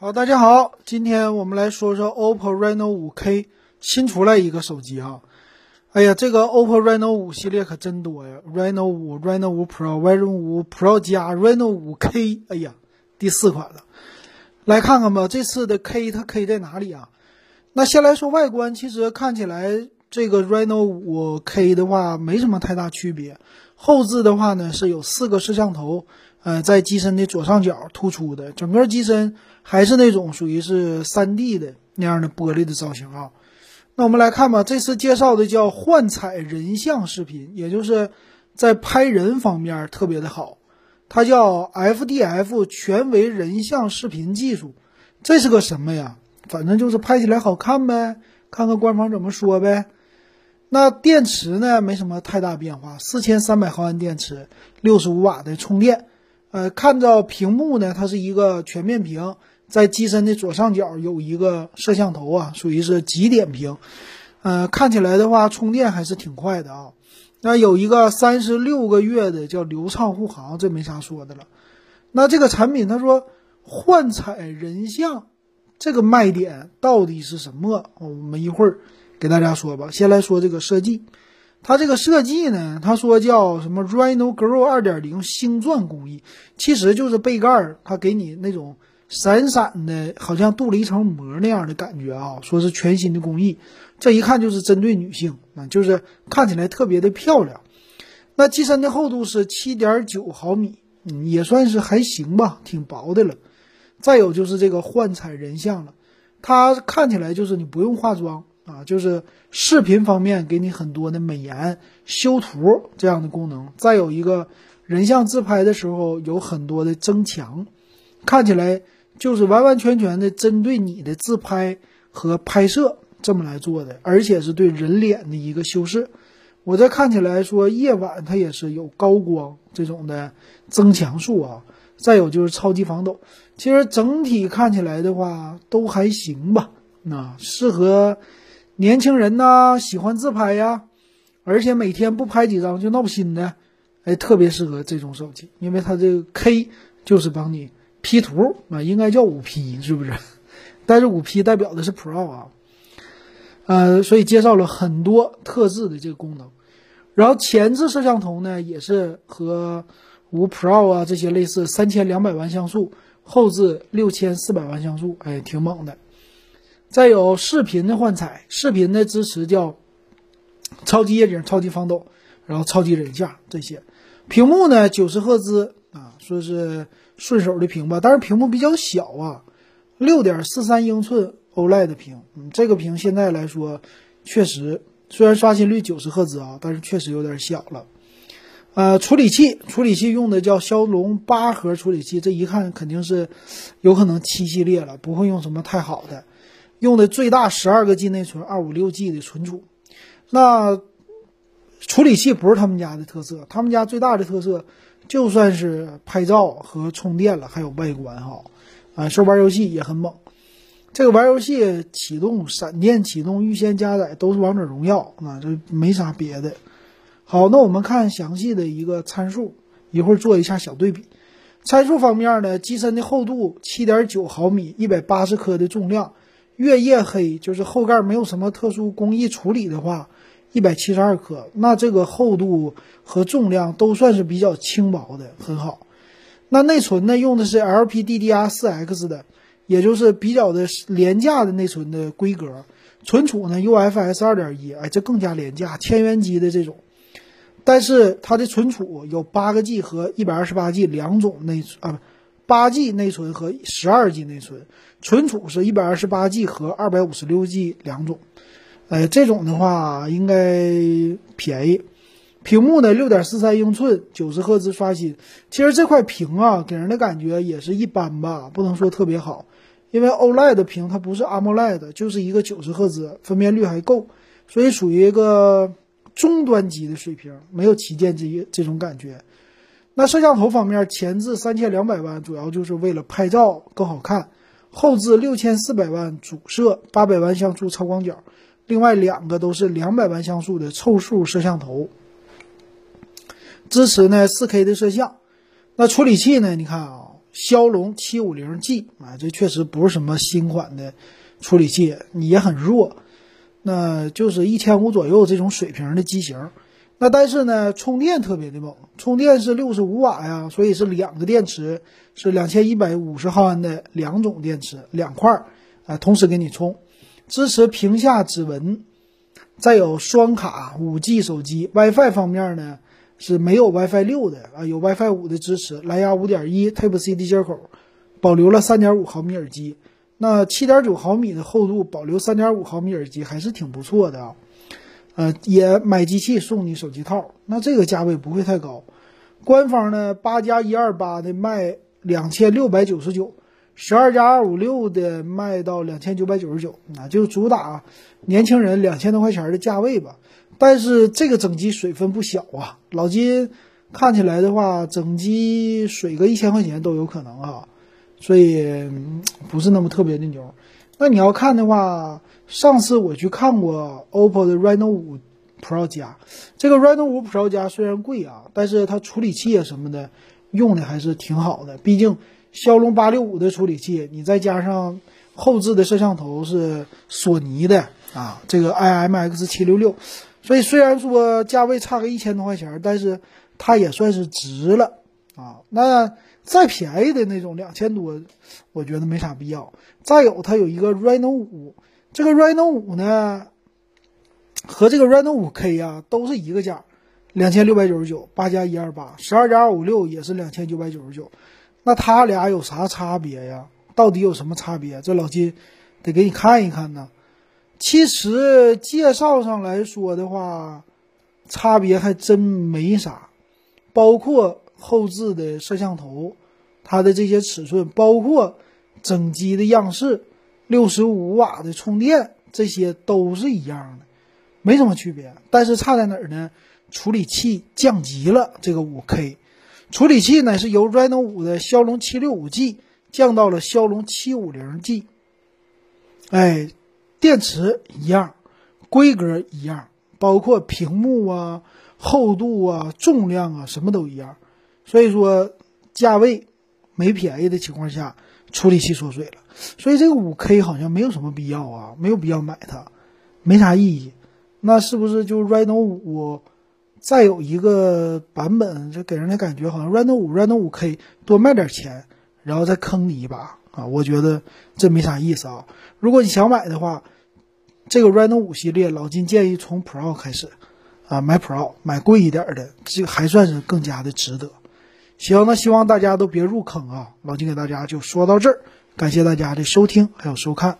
好，大家好，今天我们来说说 OPPO Reno 5K 新出来一个手机啊。哎呀，这个 OPPO Reno 5系列可真多呀，Reno 5、Reno 5 Pro、Reno 5 Pro 加 Reno 5K，哎呀，第四款了。来看看吧，这次的 K 它 K 在哪里啊？那先来说外观，其实看起来这个 Reno 5K 的话没什么太大区别。后置的话呢是有四个摄像头。呃，在机身的左上角突出的，整个机身还是那种属于是三 D 的那样的玻璃的造型啊。那我们来看吧，这次介绍的叫幻彩人像视频，也就是在拍人方面特别的好，它叫 FDF 全维人像视频技术。这是个什么呀？反正就是拍起来好看呗，看看官方怎么说呗。那电池呢，没什么太大变化，四千三百毫安电池，六十五瓦的充电。呃，看到屏幕呢，它是一个全面屏，在机身的左上角有一个摄像头啊，属于是极点屏。呃，看起来的话，充电还是挺快的啊。那有一个三十六个月的叫流畅护航，这没啥说的了。那这个产品，他说幻彩人像，这个卖点到底是什么？我们一会儿给大家说吧。先来说这个设计。它这个设计呢，他说叫什么 Reno Grow 二点零星钻工艺，其实就是背盖儿，它给你那种闪闪的，好像镀了一层膜那样的感觉啊。说是全新的工艺，这一看就是针对女性啊，就是看起来特别的漂亮。那机身的厚度是七点九毫米，嗯，也算是还行吧，挺薄的了。再有就是这个幻彩人像了，它看起来就是你不用化妆。啊，就是视频方面给你很多的美颜修图这样的功能，再有一个人像自拍的时候有很多的增强，看起来就是完完全全的针对你的自拍和拍摄这么来做的，而且是对人脸的一个修饰。我这看起来说夜晚它也是有高光这种的增强术啊，再有就是超级防抖，其实整体看起来的话都还行吧，那适合。年轻人呐，喜欢自拍呀，而且每天不拍几张就闹心的，哎，特别适合这种手机，因为它这个 K 就是帮你 P 图啊，应该叫五 P 是不是？但是五 P 代表的是 Pro 啊，呃，所以介绍了很多特制的这个功能。然后前置摄像头呢，也是和五 Pro 啊这些类似，三千两百万像素，后置六千四百万像素，哎，挺猛的。再有视频的幻彩，视频的支持叫超级夜景、超级防抖，然后超级人像这些。屏幕呢，九十赫兹啊，说是顺手的屏吧，但是屏幕比较小啊，六点四三英寸 OLED 的屏。嗯，这个屏现在来说，确实虽然刷新率九十赫兹啊，但是确实有点小了。呃，处理器，处理器用的叫骁龙八核处理器，这一看肯定是有可能七系列了，不会用什么太好的。用的最大十二个 G 内存，二五六 G 的存储。那处理器不是他们家的特色，他们家最大的特色就算是拍照和充电了，还有外观哈。啊，说玩游戏也很猛。这个玩游戏启动、闪电启动、预先加载都是王者荣耀啊，这没啥别的。好，那我们看详细的一个参数，一会儿做一下小对比。参数方面呢，机身的厚度七点九毫米，一百八十克的重量。月夜黑就是后盖没有什么特殊工艺处理的话，一百七十二克，那这个厚度和重量都算是比较轻薄的，很好。那内存呢，用的是 LPDDR4X 的，也就是比较的廉价的内存的规格。存储呢，UFS 2.1，哎，这更加廉价，千元机的这种。但是它的存储有八个 G 和一百二十八 G 两种内存啊，不，八 G 内存和十二 G 内存。存储是一百二十八 G 和二百五十六 G 两种，呃，这种的话应该便宜。屏幕呢，六点四三英寸，九十赫兹刷新。其实这块屏啊，给人的感觉也是一般吧，不能说特别好。因为 OLED 的屏它不是 AMOLED，就是一个九十赫兹，分辨率还够，所以属于一个中端机的水平，没有旗舰机这种感觉。那摄像头方面，前置三千两百万，主要就是为了拍照更好看。后置六千四百万主摄，八百万像素超广角，另外两个都是两百万像素的凑数摄像头，支持呢四 K 的摄像。那处理器呢？你看啊，骁龙七五零 G 啊，这确实不是什么新款的处理器，也很弱，那就是一千五左右这种水平的机型。那但是呢，充电特别的猛，充电是六十五瓦呀，所以是两个电池，是两千一百五十毫安的两种电池，两块儿啊，同时给你充，支持屏下指纹，再有双卡五 G 手机，WiFi 方面呢是没有 WiFi 六的啊，有 WiFi 五的支持，蓝牙五点一 Type C 的接口，保留了三点五毫米耳机，那七点九毫米的厚度，保留三点五毫米耳机还是挺不错的啊。呃，也买机器送你手机套，那这个价位不会太高。官方呢，八加一二八的卖两千六百九十九，十二加二五六的卖到两千九百九十九，那就主打年轻人两千多块钱的价位吧。但是这个整机水分不小啊，老金看起来的话，整机水个一千块钱都有可能啊，所以不是那么特别的牛。那你要看的话。上次我去看过 OPPO 的 Reno5 Pro 加，这个 Reno5 Pro 加虽然贵啊，但是它处理器啊什么的用的还是挺好的。毕竟骁龙八六五的处理器，你再加上后置的摄像头是索尼的啊，这个 IMX 七六六，所以虽然说价位差个一千多块钱，但是它也算是值了啊。那再便宜的那种两千多，我觉得没啥必要。再有它有一个 Reno 五。这个 Reno 五呢，和这个 Reno 五 K 啊，都是一个价，两千六百九十九，八加一二八，十二加二五六也是两千九百九十九。那它俩有啥差别呀？到底有什么差别？这老金得给你看一看呢。其实介绍上来说的话，差别还真没啥，包括后置的摄像头，它的这些尺寸，包括整机的样式。六十五瓦的充电，这些都是一样的，没什么区别。但是差在哪儿呢？处理器降级了，这个五 K 处理器呢是由 Reno 五的骁龙七六五 G 降到了骁龙七五零 G。哎，电池一样，规格一样，包括屏幕啊、厚度啊、重量啊，什么都一样。所以说，价位没便宜的情况下。处理器缩水了，所以这个五 K 好像没有什么必要啊，没有必要买它，没啥意义。那是不是就 Reno 五再有一个版本，就给人的感觉好像 Reno 五 Reno 五 K 多卖点钱，然后再坑你一把啊？我觉得这没啥意思啊。如果你想买的话，这个 Reno 五系列，老金建议从 Pro 开始啊，买 Pro，买贵一点的，这个还算是更加的值得。行，那希望大家都别入坑啊！老金给大家就说到这儿，感谢大家的收听还有收看。